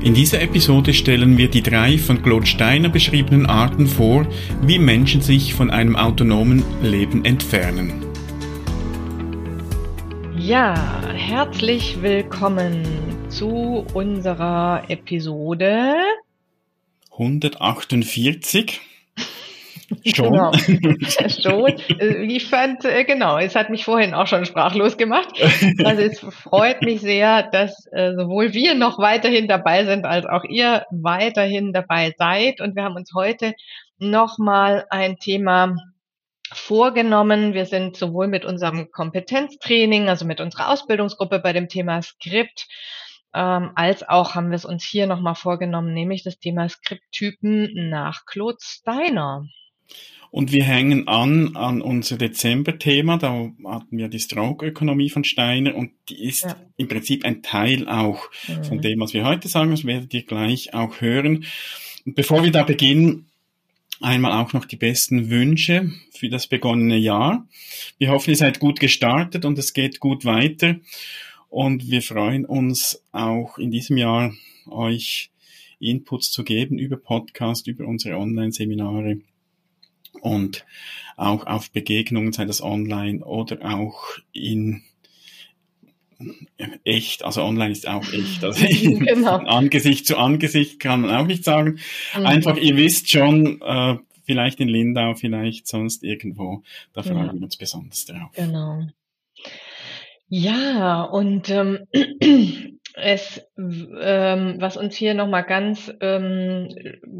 In dieser Episode stellen wir die drei von Claude Steiner beschriebenen Arten vor, wie Menschen sich von einem autonomen Leben entfernen. Ja, herzlich willkommen zu unserer Episode 148. Schon. Genau. schon. Äh, ich fand, äh, genau, es hat mich vorhin auch schon sprachlos gemacht. Also es freut mich sehr, dass äh, sowohl wir noch weiterhin dabei sind, als auch ihr weiterhin dabei seid. Und wir haben uns heute nochmal ein Thema vorgenommen. Wir sind sowohl mit unserem Kompetenztraining, also mit unserer Ausbildungsgruppe bei dem Thema Skript, ähm, als auch haben wir es uns hier nochmal vorgenommen, nämlich das Thema Skripttypen nach Claude Steiner. Und wir hängen an an unser Dezember-Thema. Da hatten wir die Stroke-Ökonomie von Steiner und die ist ja. im Prinzip ein Teil auch mhm. von dem, was wir heute sagen. Das werdet ihr gleich auch hören. Und bevor wir da beginnen, einmal auch noch die besten Wünsche für das begonnene Jahr. Wir hoffen, ihr seid gut gestartet und es geht gut weiter. Und wir freuen uns auch in diesem Jahr, euch Inputs zu geben über Podcast, über unsere Online-Seminare und auch auf Begegnungen, sei das online oder auch in echt, also online ist auch echt. Also genau. Angesicht zu Angesicht kann man auch nicht sagen. Mhm. Einfach, ihr wisst schon, äh, vielleicht in Lindau, vielleicht sonst irgendwo. Da freuen wir uns besonders drauf. Genau. Ja, und ähm, es, ähm, was uns hier nochmal ganz ähm,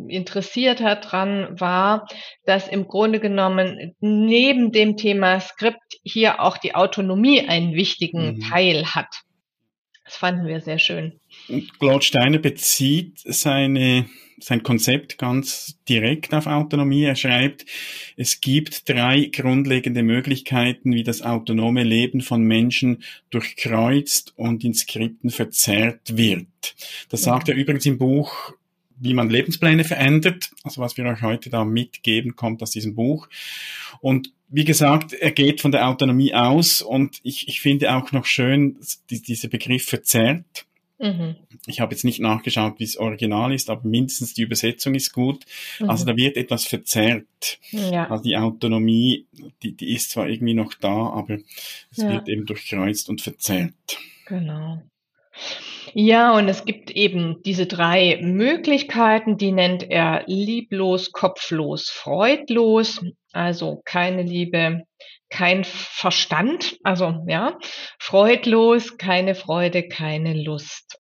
interessiert hat dran, war, dass im Grunde genommen neben dem Thema Skript hier auch die Autonomie einen wichtigen mhm. Teil hat. Das fanden wir sehr schön. Und Claude Steiner bezieht seine sein Konzept ganz direkt auf Autonomie. Er schreibt, es gibt drei grundlegende Möglichkeiten, wie das autonome Leben von Menschen durchkreuzt und in Skripten verzerrt wird. Das sagt er übrigens im Buch wie man Lebenspläne verändert. Also was wir euch heute da mitgeben, kommt aus diesem Buch. Und wie gesagt, er geht von der Autonomie aus und ich, ich finde auch noch schön, die, dieser Begriff verzerrt. Mhm. Ich habe jetzt nicht nachgeschaut, wie es original ist, aber mindestens die Übersetzung ist gut. Mhm. Also da wird etwas verzerrt. Ja. Also die Autonomie, die, die ist zwar irgendwie noch da, aber es ja. wird eben durchkreuzt und verzerrt. Genau. Ja, und es gibt eben diese drei Möglichkeiten, die nennt er lieblos, kopflos, freudlos, also keine Liebe, kein Verstand, also ja, freudlos, keine Freude, keine Lust.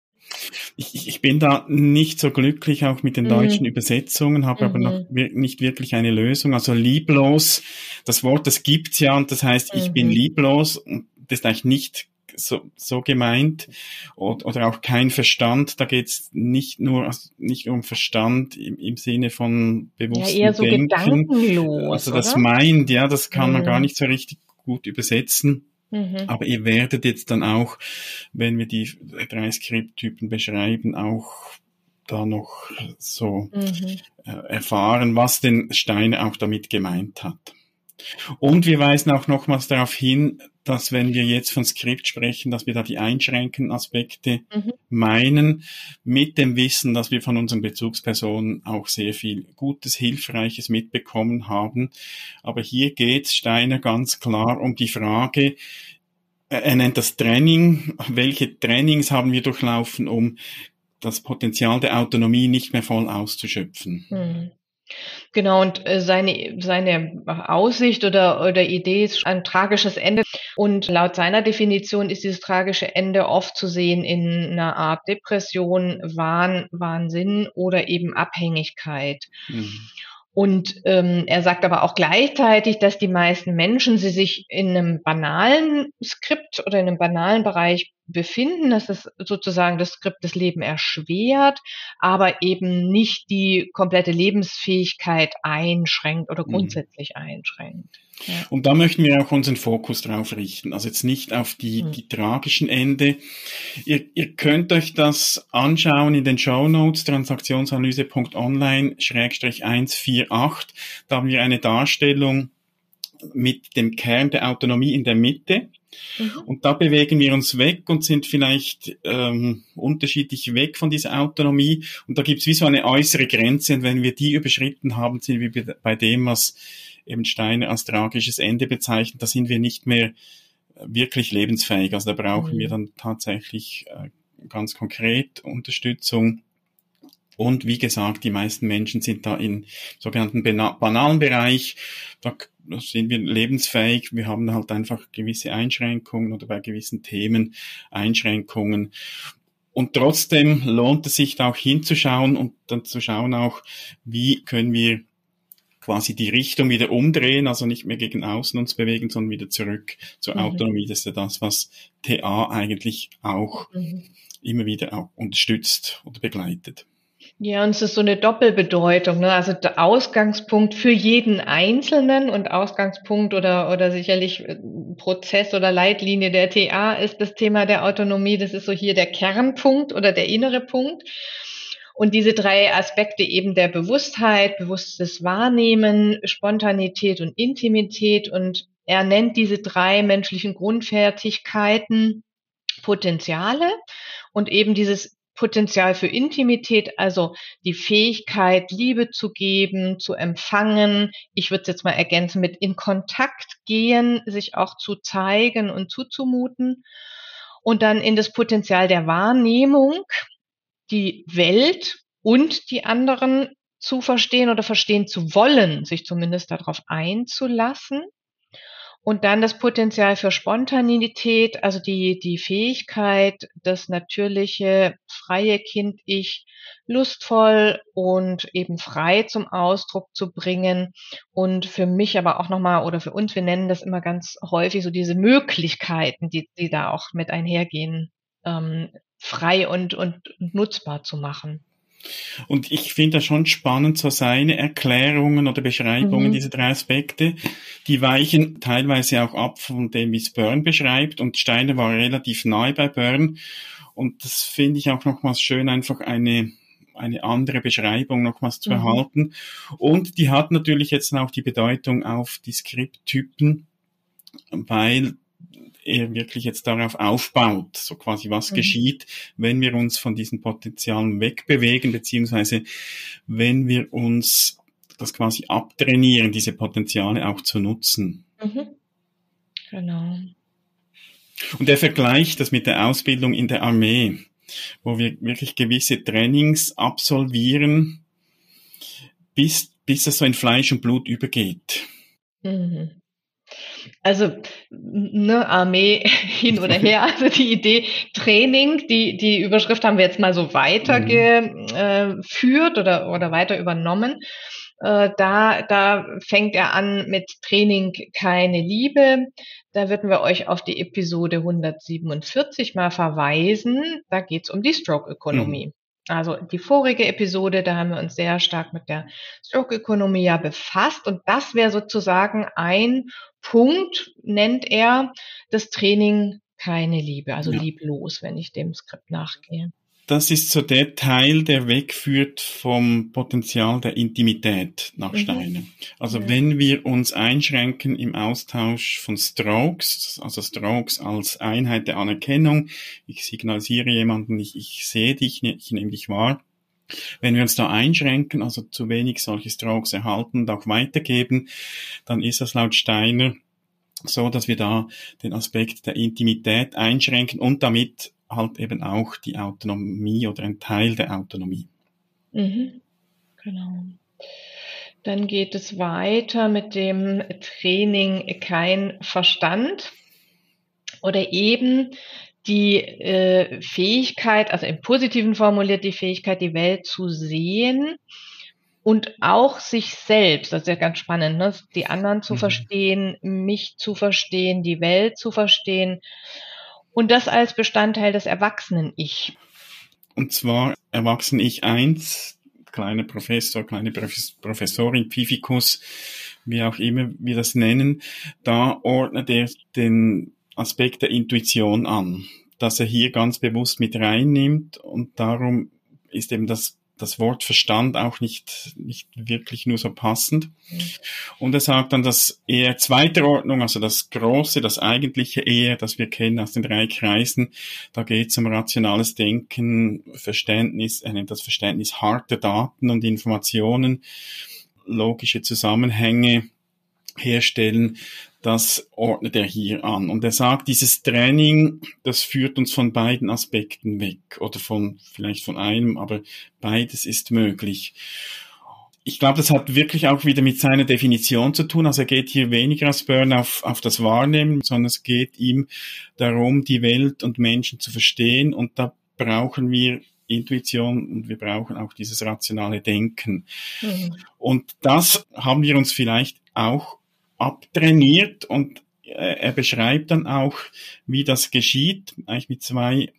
Ich, ich bin da nicht so glücklich auch mit den mhm. deutschen Übersetzungen, habe mhm. aber noch mhm. nicht wirklich eine Lösung. Also lieblos, das Wort, das gibt's ja und das heißt, ich mhm. bin lieblos und das ist eigentlich nicht so, so gemeint oder, oder auch kein Verstand. Da geht's nicht nur also nicht um Verstand im, im Sinne von bewusstem ja, eher so Denken. Gedankenlos, also das oder? meint, ja, das kann mhm. man gar nicht so richtig gut übersetzen. Mhm. Aber ihr werdet jetzt dann auch, wenn wir die drei Skripttypen beschreiben, auch da noch so mhm. äh, erfahren, was denn Steiner auch damit gemeint hat. Und wir weisen auch nochmals darauf hin, dass wenn wir jetzt von Skript sprechen, dass wir da die einschränkenden Aspekte mhm. meinen, mit dem Wissen, dass wir von unseren Bezugspersonen auch sehr viel Gutes, Hilfreiches mitbekommen haben. Aber hier geht Steiner ganz klar um die Frage, er nennt das Training, welche Trainings haben wir durchlaufen, um das Potenzial der Autonomie nicht mehr voll auszuschöpfen. Mhm. Genau, und äh, seine, seine Aussicht oder, oder Idee ist ein tragisches Ende. Und laut seiner Definition ist dieses tragische Ende oft zu sehen in einer Art Depression, Wahn, Wahnsinn oder eben Abhängigkeit. Mhm. Und ähm, er sagt aber auch gleichzeitig, dass die meisten Menschen sie sich in einem banalen Skript oder in einem banalen Bereich befinden, dass es sozusagen das Skript das Leben erschwert, aber eben nicht die komplette Lebensfähigkeit einschränkt oder mhm. grundsätzlich mhm. einschränkt. Ja. Und da möchten wir auch unseren Fokus drauf richten. Also jetzt nicht auf die, mhm. die tragischen Ende. Ihr, ihr könnt euch das anschauen in den Show Notes, transaktionsanalyse.online-148. Da haben wir eine Darstellung mit dem Kern der Autonomie in der Mitte. Mhm. Und da bewegen wir uns weg und sind vielleicht ähm, unterschiedlich weg von dieser Autonomie. Und da gibt es wie so eine äußere Grenze. Und wenn wir die überschritten haben, sind wir bei dem, was eben Steiner als tragisches Ende bezeichnet. Da sind wir nicht mehr wirklich lebensfähig. Also da brauchen mhm. wir dann tatsächlich äh, ganz konkret Unterstützung. Und wie gesagt, die meisten Menschen sind da im sogenannten banalen Bereich. Da sind wir lebensfähig. Wir haben halt einfach gewisse Einschränkungen oder bei gewissen Themen Einschränkungen. Und trotzdem lohnt es sich da auch hinzuschauen und dann zu schauen auch, wie können wir quasi die Richtung wieder umdrehen, also nicht mehr gegen außen uns bewegen, sondern wieder zurück zur mhm. Autonomie. Das ist ja das, was TA eigentlich auch mhm. immer wieder auch unterstützt oder begleitet. Ja, und es ist so eine Doppelbedeutung, ne? Also der Ausgangspunkt für jeden Einzelnen und Ausgangspunkt oder, oder sicherlich äh, Prozess oder Leitlinie der TA ist das Thema der Autonomie. Das ist so hier der Kernpunkt oder der innere Punkt. Und diese drei Aspekte eben der Bewusstheit, bewusstes Wahrnehmen, Spontanität und Intimität. Und er nennt diese drei menschlichen Grundfertigkeiten Potenziale und eben dieses Potenzial für Intimität, also die Fähigkeit, Liebe zu geben, zu empfangen. Ich würde es jetzt mal ergänzen mit in Kontakt gehen, sich auch zu zeigen und zuzumuten. Und dann in das Potenzial der Wahrnehmung, die Welt und die anderen zu verstehen oder verstehen zu wollen, sich zumindest darauf einzulassen. Und dann das Potenzial für Spontanität, also die, die Fähigkeit, das natürliche, freie Kind-Ich lustvoll und eben frei zum Ausdruck zu bringen. Und für mich aber auch nochmal, oder für uns, wir nennen das immer ganz häufig so diese Möglichkeiten, die, die da auch mit einhergehen, ähm, frei und, und nutzbar zu machen. Und ich finde das schon spannend, so seine Erklärungen oder Beschreibungen mhm. dieser drei Aspekte. Die weichen teilweise auch ab von dem, wie es Byrne beschreibt. Und Steiner war relativ nahe bei Byrne. Und das finde ich auch nochmals schön, einfach eine, eine andere Beschreibung nochmals zu mhm. erhalten. Und die hat natürlich jetzt auch die Bedeutung auf die Skripttypen, weil er wirklich jetzt darauf aufbaut, so quasi was mhm. geschieht, wenn wir uns von diesen Potenzialen wegbewegen, beziehungsweise wenn wir uns das quasi abtrainieren, diese Potenziale auch zu nutzen. Mhm. Genau. Und er vergleicht das mit der Ausbildung in der Armee, wo wir wirklich gewisse Trainings absolvieren, bis, bis es so in Fleisch und Blut übergeht. Mhm. Also ne, Armee hin oder her. Also die Idee Training, die, die Überschrift haben wir jetzt mal so weitergeführt oder, oder weiter übernommen. Äh, da, da fängt er an mit Training keine Liebe. Da würden wir euch auf die Episode 147 mal verweisen. Da geht's um die Stroke-Ökonomie. Mhm. Also die vorige Episode, da haben wir uns sehr stark mit der Stroke-Ökonomie ja befasst und das wäre sozusagen ein Punkt, nennt er, das Training keine Liebe, also ja. lieblos, wenn ich dem Skript nachgehe. Das ist so der Teil, der wegführt vom Potenzial der Intimität nach mhm. Steiner. Also ja. wenn wir uns einschränken im Austausch von Strokes, also Strokes als Einheit der Anerkennung, ich signalisiere jemanden, ich, ich sehe dich, ich nehme dich wahr, wenn wir uns da einschränken, also zu wenig solche Strokes erhalten und auch weitergeben, dann ist das laut Steiner so, dass wir da den Aspekt der Intimität einschränken und damit halt eben auch die Autonomie oder ein Teil der Autonomie. Mhm. Genau. Dann geht es weiter mit dem Training kein Verstand oder eben die äh, Fähigkeit, also im Positiven formuliert die Fähigkeit, die Welt zu sehen und auch sich selbst, das ist ja ganz spannend, ne? die anderen zu mhm. verstehen, mich zu verstehen, die Welt zu verstehen Und das als Bestandteil des Erwachsenen-Ich. Und zwar Erwachsenen-Ich 1, kleiner Professor, kleine Professorin, Pificus, wie auch immer wir das nennen, da ordnet er den Aspekt der Intuition an, dass er hier ganz bewusst mit reinnimmt und darum ist eben das das Wort Verstand auch nicht, nicht wirklich nur so passend. Und er sagt dann, dass eher zweiter Ordnung, also das große, das eigentliche eher, das wir kennen aus den drei Kreisen, da geht es um rationales Denken, Verständnis, er nennt das Verständnis harte Daten und Informationen, logische Zusammenhänge herstellen, das ordnet er hier an. Und er sagt, dieses Training, das führt uns von beiden Aspekten weg oder von, vielleicht von einem, aber beides ist möglich. Ich glaube, das hat wirklich auch wieder mit seiner Definition zu tun. Also er geht hier weniger als Burn auf, auf das Wahrnehmen, sondern es geht ihm darum, die Welt und Menschen zu verstehen. Und da brauchen wir Intuition und wir brauchen auch dieses rationale Denken. Mhm. Und das haben wir uns vielleicht auch abtrainiert und äh, er beschreibt dann auch, wie das geschieht, eigentlich mit zwei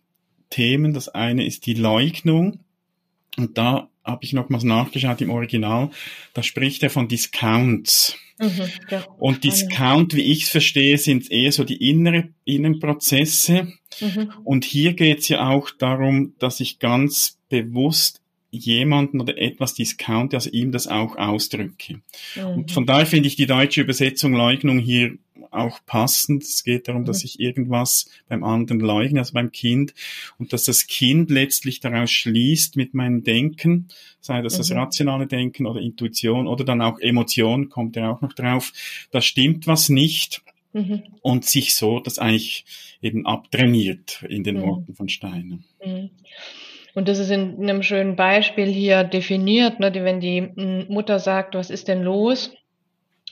Themen. Das eine ist die Leugnung und da habe ich nochmals nachgeschaut im Original, da spricht er von Discounts. Mhm, ja. Und Discount, wie ich es verstehe, sind eher so die innere, Innenprozesse. Mhm. Und hier geht es ja auch darum, dass ich ganz bewusst jemanden oder etwas discounte, also ihm das auch ausdrücke. Mhm. Und von daher finde ich die deutsche Übersetzung Leugnung hier auch passend. Es geht darum, dass mhm. ich irgendwas beim anderen leugne, also beim Kind, und dass das Kind letztlich daraus schließt mit meinem Denken, sei das mhm. das rationale Denken oder Intuition oder dann auch Emotion, kommt ja auch noch drauf. Da stimmt was nicht. Mhm. Und sich so das eigentlich eben abtrainiert in den mhm. Worten von Steiner. Und das ist in einem schönen Beispiel hier definiert, ne, wenn die Mutter sagt, was ist denn los?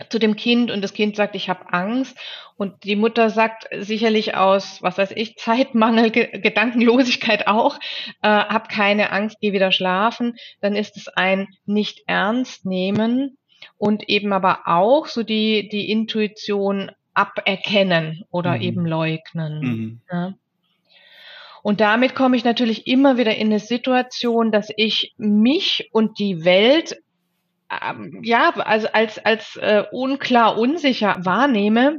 zu dem Kind und das Kind sagt, ich habe Angst und die Mutter sagt sicherlich aus, was weiß ich, Zeitmangel, Ge Gedankenlosigkeit auch, äh, hab keine Angst, geh wieder schlafen, dann ist es ein nicht ernst nehmen und eben aber auch so die die Intuition aberkennen oder mhm. eben leugnen. Mhm. Ja. Und damit komme ich natürlich immer wieder in eine Situation, dass ich mich und die Welt ähm, ja, also als, als äh, unklar, unsicher wahrnehme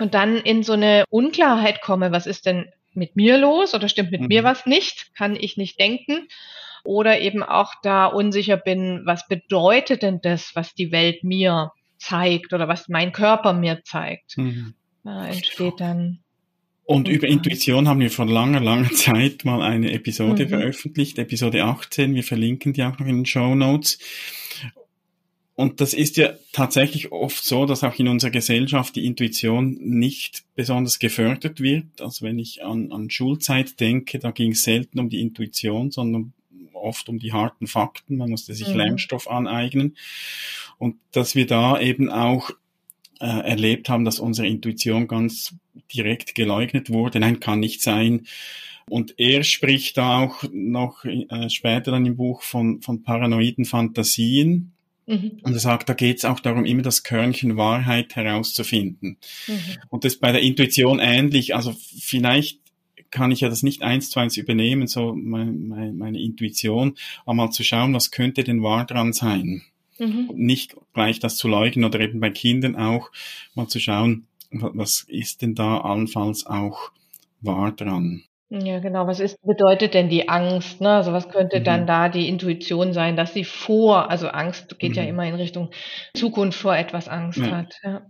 und dann in so eine Unklarheit komme, was ist denn mit mir los oder stimmt mit mhm. mir was nicht, kann ich nicht denken oder eben auch da unsicher bin, was bedeutet denn das, was die Welt mir zeigt oder was mein Körper mir zeigt. Mhm. Da entsteht dann und über Intuition haben wir vor langer, langer Zeit mal eine Episode mhm. veröffentlicht, Episode 18. Wir verlinken die auch noch in den Show Notes. Und das ist ja tatsächlich oft so, dass auch in unserer Gesellschaft die Intuition nicht besonders gefördert wird. Also wenn ich an, an Schulzeit denke, da ging es selten um die Intuition, sondern oft um die harten Fakten. Man musste sich mhm. Lernstoff aneignen. Und dass wir da eben auch äh, erlebt haben, dass unsere Intuition ganz direkt geleugnet wurde. Nein, kann nicht sein. Und er spricht da auch noch äh, später dann im Buch von, von paranoiden Fantasien. Mhm. Und er sagt, da geht es auch darum, immer das Körnchen Wahrheit herauszufinden. Mhm. Und das bei der Intuition ähnlich. Also vielleicht kann ich ja das nicht eins zu eins übernehmen, so mein, mein, meine Intuition, aber mal zu schauen, was könnte denn wahr dran sein. Mhm. Nicht gleich das zu leugnen oder eben bei Kindern auch mal zu schauen, was ist denn da allenfalls auch wahr dran. Ja, genau. Was ist, bedeutet denn die Angst? Ne? Also was könnte mhm. dann da die Intuition sein, dass sie vor, also Angst geht mhm. ja immer in Richtung Zukunft vor etwas Angst ja. hat. Ja.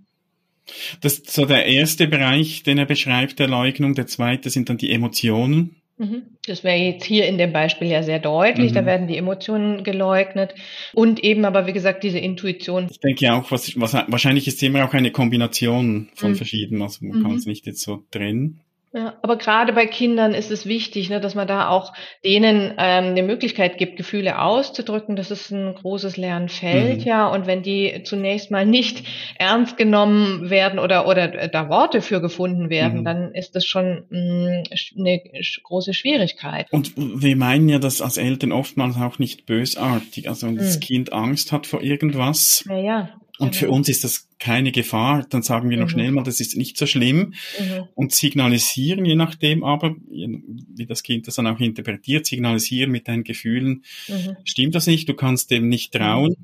Das ist so der erste Bereich, den er beschreibt, der Leugnung. Der zweite sind dann die Emotionen. Mhm. Das wäre jetzt hier in dem Beispiel ja sehr deutlich. Mhm. Da werden die Emotionen geleugnet und eben aber, wie gesagt, diese Intuition. Ich denke ja auch, was, was wahrscheinlich ist immer auch eine Kombination von mhm. verschiedenen. Also man kann es mhm. nicht jetzt so trennen. Ja, aber gerade bei Kindern ist es wichtig, ne, dass man da auch denen ähm, eine Möglichkeit gibt, Gefühle auszudrücken. Das ist ein großes Lernfeld, mhm. ja. Und wenn die zunächst mal nicht ernst genommen werden oder oder da Worte für gefunden werden, mhm. dann ist das schon mh, mm, eine große Schwierigkeit. Und wir meinen ja das als Eltern oftmals auch nicht bösartig. Also wenn mhm. das Kind Angst hat vor irgendwas, ja, ja Und für genau. uns ist das keine Gefahr. Dann sagen wir noch mhm. schnell mal, das ist nicht so schlimm mhm. und signalisieren, je nachdem aber, wie das Kind das dann auch interpretiert, signalisieren mit deinen Gefühlen, mhm. stimmt das nicht, du kannst dem nicht trauen.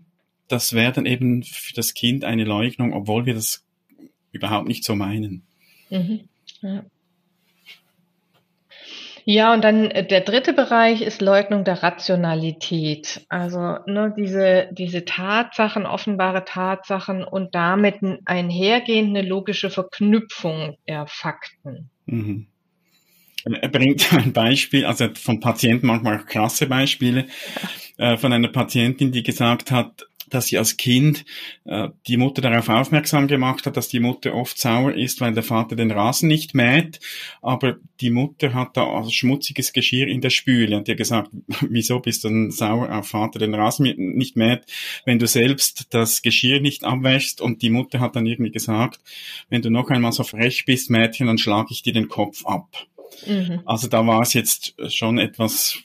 Das wäre dann eben für das Kind eine Leugnung, obwohl wir das überhaupt nicht so meinen. Mhm. Ja. Ja, und dann äh, der dritte Bereich ist Leugnung der Rationalität. Also ne, diese, diese Tatsachen, offenbare Tatsachen und damit einhergehende logische Verknüpfung der Fakten. Mhm. Er bringt ein Beispiel, also von Patienten manchmal auch krasse Beispiele, äh, von einer Patientin, die gesagt hat, dass sie als Kind äh, die Mutter darauf aufmerksam gemacht hat, dass die Mutter oft sauer ist, weil der Vater den Rasen nicht mäht. Aber die Mutter hat da also schmutziges Geschirr in der Spüle und ihr gesagt, wieso bist du denn sauer auf Vater den Rasen nicht mäht, wenn du selbst das Geschirr nicht abwäschst? Und die Mutter hat dann irgendwie gesagt, wenn du noch einmal so frech bist, Mädchen, dann schlage ich dir den Kopf ab. Mhm. Also da war es jetzt schon etwas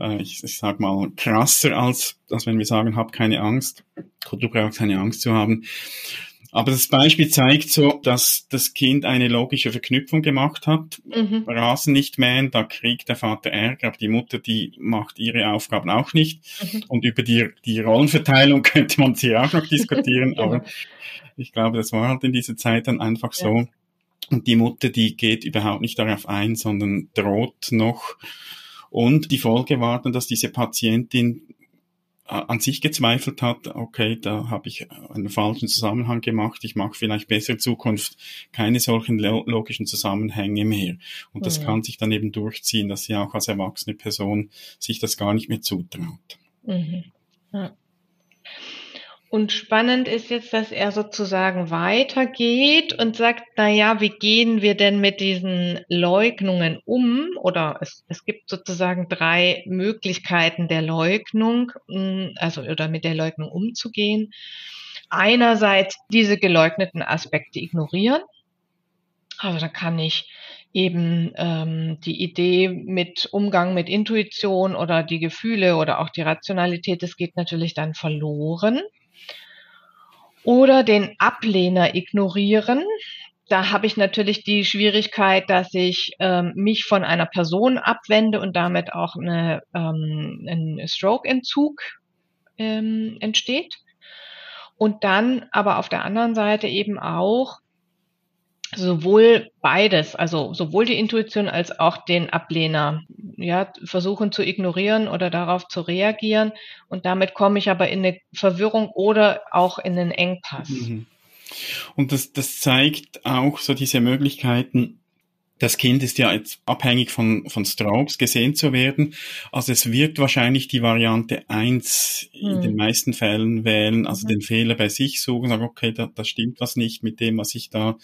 äh, ich, ich sag mal, krasser als, als wenn wir sagen, hab keine Angst. Du brauchst keine Angst zu haben. Aber das Beispiel zeigt so, dass das Kind eine logische Verknüpfung gemacht hat. Mhm. Rasen nicht mähen, da kriegt der Vater Ärger, aber die Mutter, die macht ihre Aufgaben auch nicht. Mhm. Und über die, die Rollenverteilung könnte man hier auch noch diskutieren, aber ich glaube, das war halt in dieser Zeit dann einfach ja. so. Und die Mutter, die geht überhaupt nicht darauf ein, sondern droht noch und die Folge war dann, dass diese Patientin äh, an sich gezweifelt hat, okay, da habe ich einen falschen Zusammenhang gemacht, ich mache vielleicht besser in Zukunft keine solchen logischen Zusammenhänge mehr. Und das mhm. kann sich dann eben durchziehen, dass sie auch als erwachsene Person sich das gar nicht mehr zutraut. Mhm. Ja. Und spannend ist jetzt, dass er sozusagen weitergeht und sagt, na ja, wie gehen wir denn mit diesen Leugnungen um? Oder es, es gibt sozusagen drei Möglichkeiten der Leugnung, hm, also oder mit der Leugnung umzugehen. Einerseits diese geleugneten Aspekte ignorieren. Also da kann ich eben ähm, die Idee mit Umgang mit Intuition oder die Gefühle oder auch die Rationalität, das geht natürlich dann verloren oder den Ablehner ignorieren. Da habe ich natürlich die Schwierigkeit, dass ich ähm, mich von einer Person abwende und damit auch eine, ähm, ein Stroke-Entzug ähm, entsteht. Und dann aber auf der anderen Seite eben auch sowohl beides, also sowohl die Intuition als auch den Ablehner, ja, versuchen zu ignorieren oder darauf zu reagieren. Und damit komme ich aber in eine Verwirrung oder auch in einen Engpass. Mhm. Und das, das zeigt auch so diese Möglichkeiten, das Kind ist ja jetzt abhängig von, von Strokes gesehen zu werden. Also es wird wahrscheinlich die Variante eins hm. in den meisten Fällen wählen, also mhm. den Fehler bei sich suchen, sagen, okay, da, da stimmt was nicht mit dem, was ich da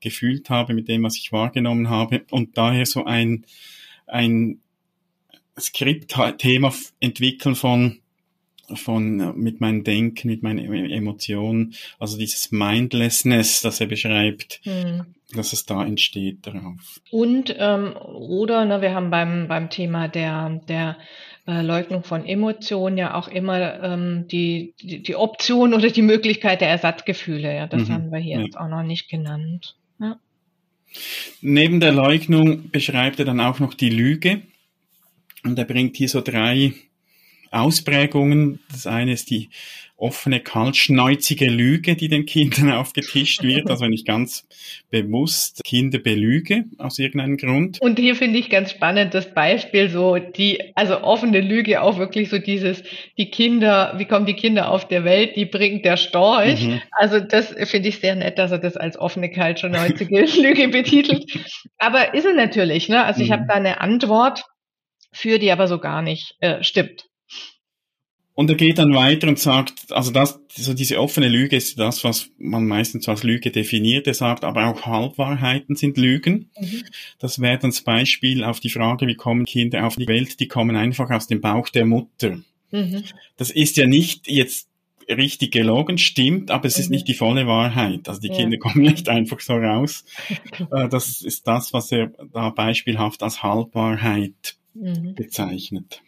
gefühlt habe, mit dem, was ich wahrgenommen habe und daher so ein, ein Skriptthema entwickeln von von mit meinem Denken, mit meinen Emotionen, also dieses Mindlessness, das er beschreibt, hm. dass es da entsteht darauf. Und ähm, oder ne, wir haben beim beim Thema der der äh, Leugnung von Emotionen ja auch immer ähm, die, die die Option oder die Möglichkeit der Ersatzgefühle. Ja, das mhm. haben wir hier ja. jetzt auch noch nicht genannt. Ja. Neben der Leugnung beschreibt er dann auch noch die Lüge. Und er bringt hier so drei Ausprägungen. Das eine ist die offene, kaltschneuzige Lüge, die den Kindern aufgetischt wird. Also wenn ich ganz bewusst Kinder belüge aus irgendeinem Grund. Und hier finde ich ganz spannend das Beispiel so die, also offene Lüge auch wirklich so dieses, die Kinder, wie kommen die Kinder auf der Welt, die bringt der Storch. Mhm. Also das finde ich sehr nett, dass er das als offene, kaltschneuzige Lüge betitelt. Aber ist er natürlich, ne? Also ich mhm. habe da eine Antwort für die aber so gar nicht äh, stimmt. Und er geht dann weiter und sagt, also das, so diese offene Lüge ist das, was man meistens als Lüge definiert. Er sagt, aber auch Halbwahrheiten sind Lügen. Mhm. Das wäre dann das Beispiel auf die Frage, wie kommen Kinder auf die Welt? Die kommen einfach aus dem Bauch der Mutter. Mhm. Das ist ja nicht jetzt richtig gelogen, stimmt, aber es mhm. ist nicht die volle Wahrheit. Also die ja. Kinder kommen nicht einfach so raus. Äh, das ist das, was er da beispielhaft als Halbwahrheit mhm. bezeichnet.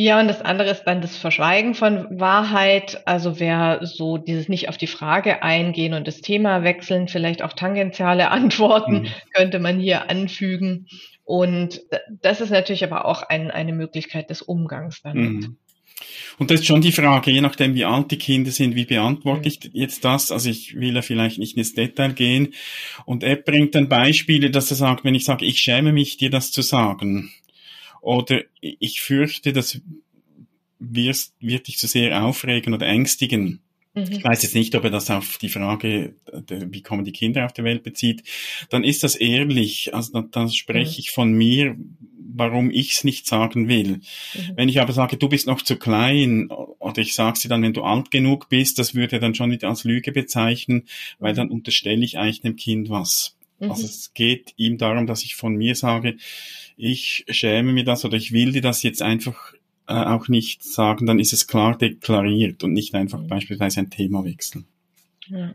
Ja, und das andere ist dann das Verschweigen von Wahrheit. Also wer so dieses nicht auf die Frage eingehen und das Thema wechseln, vielleicht auch tangentiale Antworten, mhm. könnte man hier anfügen. Und das ist natürlich aber auch ein, eine Möglichkeit des Umgangs damit. Mhm. Und das ist schon die Frage, je nachdem wie alt die Kinder sind, wie beantworte ich jetzt das? Also ich will ja vielleicht nicht ins Detail gehen. Und er bringt dann Beispiele, dass er sagt, wenn ich sage, ich schäme mich, dir das zu sagen. Oder ich fürchte, das wirst, wird dich zu sehr aufregen oder ängstigen. Mhm. Ich weiß jetzt nicht, ob er das auf die Frage, wie kommen die Kinder auf die Welt bezieht. Dann ist das ehrlich. Also dann, dann spreche mhm. ich von mir, warum ich es nicht sagen will. Mhm. Wenn ich aber sage, du bist noch zu klein, oder ich sage sie dann, wenn du alt genug bist, das würde er dann schon wieder als Lüge bezeichnen, weil dann unterstelle ich eigentlich dem Kind was. Mhm. Also es geht ihm darum, dass ich von mir sage, ich schäme mir das oder ich will dir das jetzt einfach äh, auch nicht sagen, dann ist es klar deklariert und nicht einfach mhm. beispielsweise ein Thema wechseln. Ja.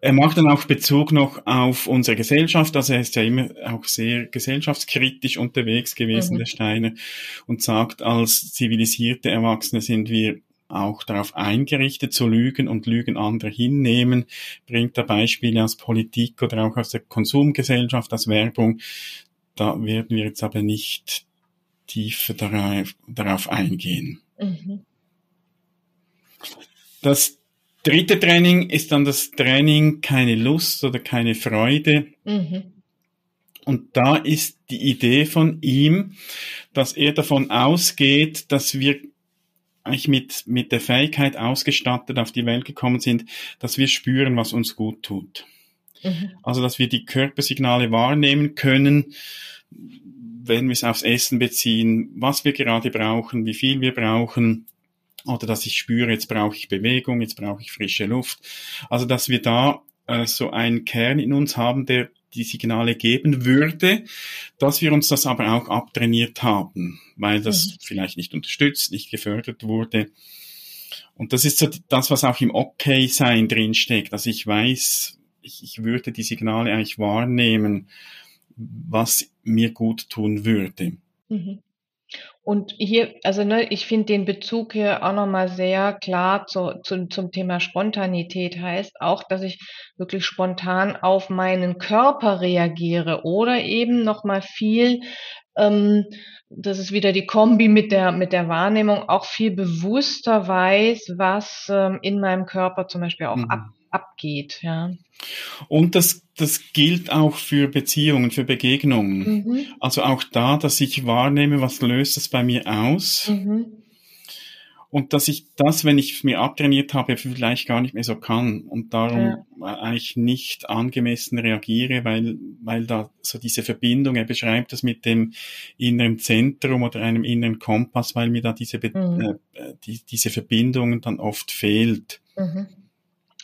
Er macht dann auch Bezug noch auf unsere Gesellschaft, also er ist ja immer auch sehr gesellschaftskritisch unterwegs gewesen, mhm. der Steiner, und sagt, als zivilisierte Erwachsene sind wir auch darauf eingerichtet zu lügen und Lügen anderer hinnehmen, bringt da Beispiele aus Politik oder auch aus der Konsumgesellschaft, aus Werbung. Da werden wir jetzt aber nicht tiefer darauf, darauf eingehen. Mhm. Das dritte Training ist dann das Training keine Lust oder keine Freude. Mhm. Und da ist die Idee von ihm, dass er davon ausgeht, dass wir eigentlich mit, mit der Fähigkeit ausgestattet auf die Welt gekommen sind, dass wir spüren, was uns gut tut. Mhm. Also, dass wir die Körpersignale wahrnehmen können, wenn wir es aufs Essen beziehen, was wir gerade brauchen, wie viel wir brauchen, oder dass ich spüre, jetzt brauche ich Bewegung, jetzt brauche ich frische Luft. Also dass wir da äh, so einen Kern in uns haben, der die Signale geben würde, dass wir uns das aber auch abtrainiert haben, weil das mhm. vielleicht nicht unterstützt, nicht gefördert wurde. Und das ist so das, was auch im Okay-Sein drinsteckt, dass ich weiß, ich, ich würde die Signale eigentlich wahrnehmen, was mir gut tun würde. Mhm. Und hier, also ne, ich finde den Bezug hier auch nochmal sehr klar zu, zu, zum Thema Spontanität heißt auch, dass ich wirklich spontan auf meinen Körper reagiere oder eben nochmal viel, ähm, das ist wieder die Kombi mit der, mit der Wahrnehmung, auch viel bewusster weiß, was ähm, in meinem Körper zum Beispiel auch mhm. ab, abgeht. Ja. Und das, das gilt auch für Beziehungen, für Begegnungen. Mhm. Also auch da, dass ich wahrnehme, was löst das bei mir aus. Mhm. Und dass ich das, wenn ich mir abtrainiert habe, vielleicht gar nicht mehr so kann und darum ja. eigentlich nicht angemessen reagiere, weil, weil da so diese Verbindung, er beschreibt das mit dem inneren Zentrum oder einem inneren Kompass, weil mir da diese, mhm. äh, die, diese Verbindung dann oft fehlt. Mhm.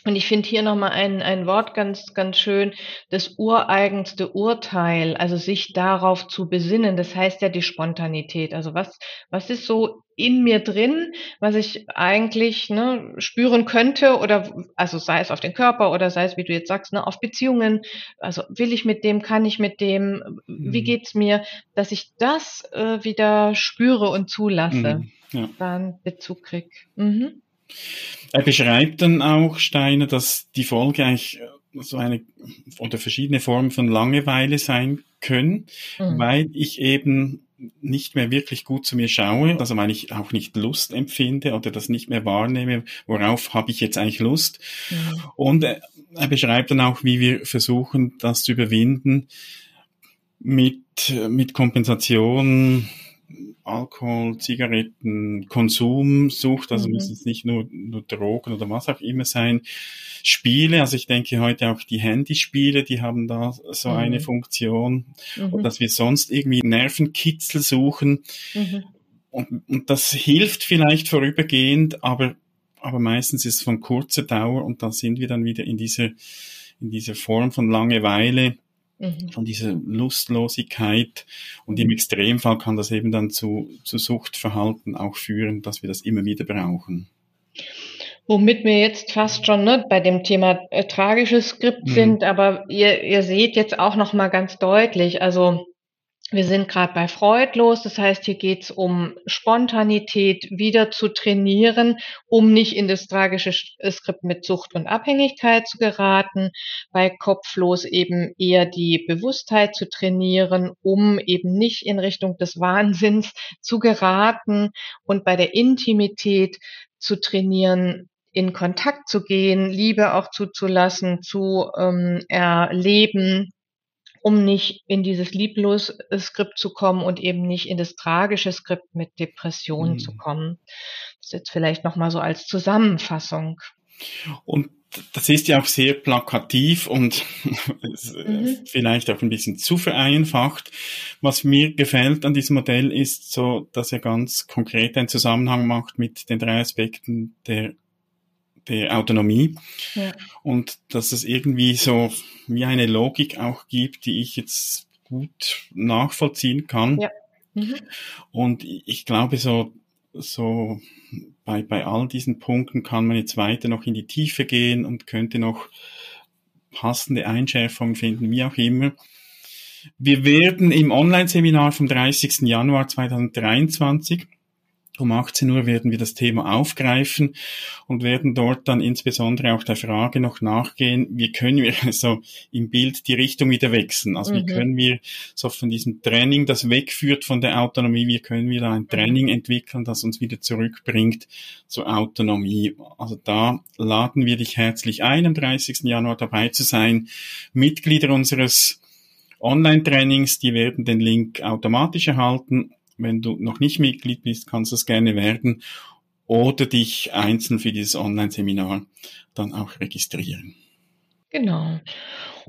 Und ich finde hier nochmal ein, ein Wort ganz, ganz schön, das ureigenste Urteil, also sich darauf zu besinnen, das heißt ja die Spontanität. Also was, was ist so in mir drin, was ich eigentlich ne, spüren könnte oder also sei es auf den Körper oder sei es, wie du jetzt sagst, ne, auf Beziehungen. Also will ich mit dem, kann ich mit dem, wie mhm. geht's mir, dass ich das äh, wieder spüre und zulasse, mhm. ja. dann Bezug krieg. Mhm. Er beschreibt dann auch, Steiner, dass die Folge eigentlich so eine oder verschiedene Formen von Langeweile sein können, mhm. weil ich eben nicht mehr wirklich gut zu mir schaue, also weil ich auch nicht Lust empfinde oder das nicht mehr wahrnehme, worauf habe ich jetzt eigentlich Lust. Mhm. Und er, er beschreibt dann auch, wie wir versuchen, das zu überwinden mit, mit Kompensation, Alkohol, Zigaretten, Konsumsucht, also mhm. müssen es nicht nur, nur Drogen oder was auch immer sein. Spiele, also ich denke heute auch die Handyspiele, die haben da so mhm. eine Funktion. Mhm. Dass wir sonst irgendwie Nervenkitzel suchen. Mhm. Und, und das hilft vielleicht vorübergehend, aber, aber meistens ist es von kurzer Dauer und da sind wir dann wieder in dieser, in dieser Form von Langeweile mhm. von dieser Lustlosigkeit. Und im Extremfall kann das eben dann zu, zu Suchtverhalten auch führen, dass wir das immer wieder brauchen. Womit wir jetzt fast schon ne, bei dem Thema äh, tragisches Skript mhm. sind, aber ihr, ihr seht jetzt auch noch mal ganz deutlich, also Wir sind gerade bei Freud los, das heißt, hier geht es um Spontanität wieder zu trainieren, um nicht in das tragische Skript mit Sucht und Abhängigkeit zu geraten. Bei Kopflos eben eher die Bewusstheit zu trainieren, um eben nicht in Richtung des Wahnsinns zu geraten und bei der Intimität zu trainieren, in Kontakt zu gehen, Liebe auch zuzulassen, zu ähm, erleben, um nicht in dieses lieblos Skript zu kommen und eben nicht in das tragische Skript mit Depressionen mhm. zu kommen. Das ist jetzt vielleicht nochmal so als Zusammenfassung. Und das ist ja auch sehr plakativ und mhm. vielleicht auch ein bisschen zu vereinfacht. Was mir gefällt an diesem Modell ist so, dass er ganz konkret einen Zusammenhang macht mit den drei Aspekten der der Autonomie ja. und dass es irgendwie so wie eine Logik auch gibt, die ich jetzt gut nachvollziehen kann. Ja. Mhm. Und ich glaube so, so bei, bei all diesen Punkten kann man jetzt weiter noch in die Tiefe gehen und könnte noch passende Einschärfungen finden, wie auch immer. Wir werden im Online-Seminar vom 30. Januar 2023 um 18 Uhr werden wir das Thema aufgreifen und werden dort dann insbesondere auch der Frage noch nachgehen, wie können wir so im Bild die Richtung wieder wechseln? Also mhm. wie können wir so von diesem Training, das wegführt von der Autonomie, wie können wir da ein Training entwickeln, das uns wieder zurückbringt zur Autonomie? Also da laden wir dich herzlich ein, am 30. Januar dabei zu sein. Mitglieder unseres Online-Trainings, die werden den Link automatisch erhalten wenn du noch nicht Mitglied bist, kannst du es gerne werden oder dich einzeln für dieses Online-Seminar dann auch registrieren. Genau.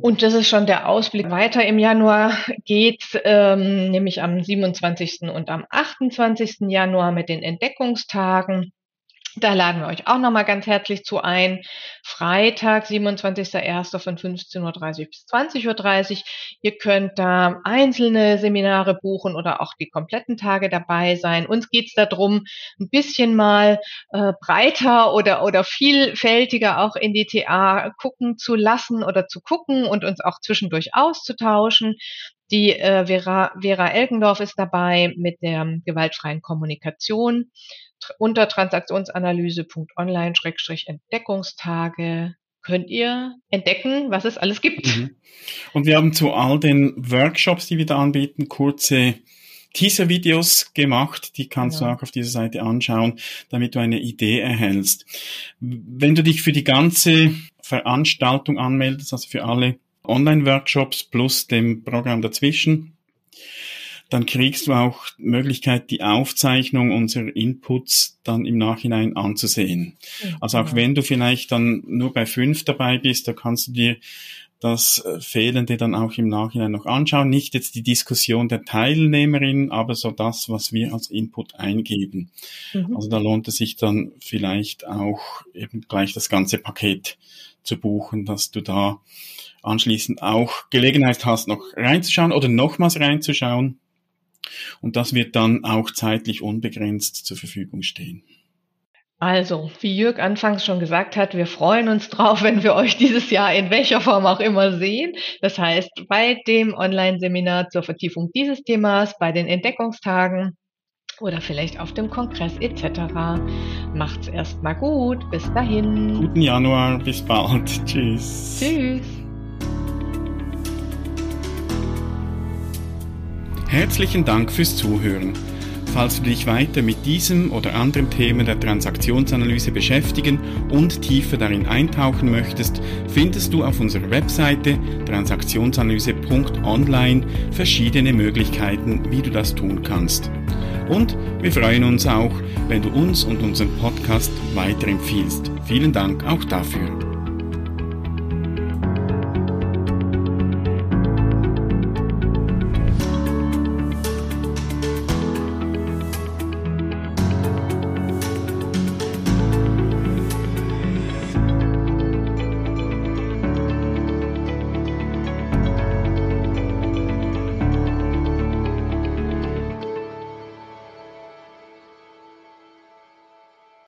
Und das ist schon der Ausblick. Weiter im Januar geht, ähm, nämlich am 27. und am 28. Januar mit den Entdeckungstagen. Da laden wir euch auch nochmal ganz herzlich zu ein. Freitag, 27.01. von 15.30 Uhr bis 20.30 Uhr. Ihr könnt da einzelne Seminare buchen oder auch die kompletten Tage dabei sein. Uns geht's darum, ein bisschen mal äh, breiter oder, oder vielfältiger auch in die TA gucken zu lassen oder zu gucken und uns auch zwischendurch auszutauschen. Die äh, Vera, Vera Elgendorf ist dabei mit der gewaltfreien Kommunikation unter transaktionsanalyse.online-entdeckungstage könnt ihr entdecken, was es alles gibt. Mhm. Und wir haben zu all den Workshops, die wir da anbieten, kurze Teaser-Videos gemacht, die kannst ja. du auch auf dieser Seite anschauen, damit du eine Idee erhältst. Wenn du dich für die ganze Veranstaltung anmeldest, also für alle Online-Workshops plus dem Programm dazwischen, dann kriegst du auch Möglichkeit, die Aufzeichnung unserer Inputs dann im Nachhinein anzusehen. Mhm. Also auch wenn du vielleicht dann nur bei fünf dabei bist, da kannst du dir das äh, Fehlende dann auch im Nachhinein noch anschauen. Nicht jetzt die Diskussion der Teilnehmerin, aber so das, was wir als Input eingeben. Mhm. Also da lohnt es sich dann vielleicht auch eben gleich das ganze Paket zu buchen, dass du da anschließend auch Gelegenheit hast, noch reinzuschauen oder nochmals reinzuschauen. Und das wird dann auch zeitlich unbegrenzt zur Verfügung stehen. Also, wie Jörg anfangs schon gesagt hat, wir freuen uns drauf, wenn wir euch dieses Jahr in welcher Form auch immer sehen. Das heißt, bei dem Online-Seminar zur Vertiefung dieses Themas, bei den Entdeckungstagen oder vielleicht auf dem Kongress etc. Macht's erstmal gut. Bis dahin. Guten Januar. Bis bald. Tschüss. Tschüss. Herzlichen Dank fürs Zuhören. Falls du dich weiter mit diesem oder anderen Themen der Transaktionsanalyse beschäftigen und tiefer darin eintauchen möchtest, findest du auf unserer Webseite transaktionsanalyse.online verschiedene Möglichkeiten, wie du das tun kannst. Und wir freuen uns auch, wenn du uns und unseren Podcast weiterempfiehlst. Vielen Dank auch dafür.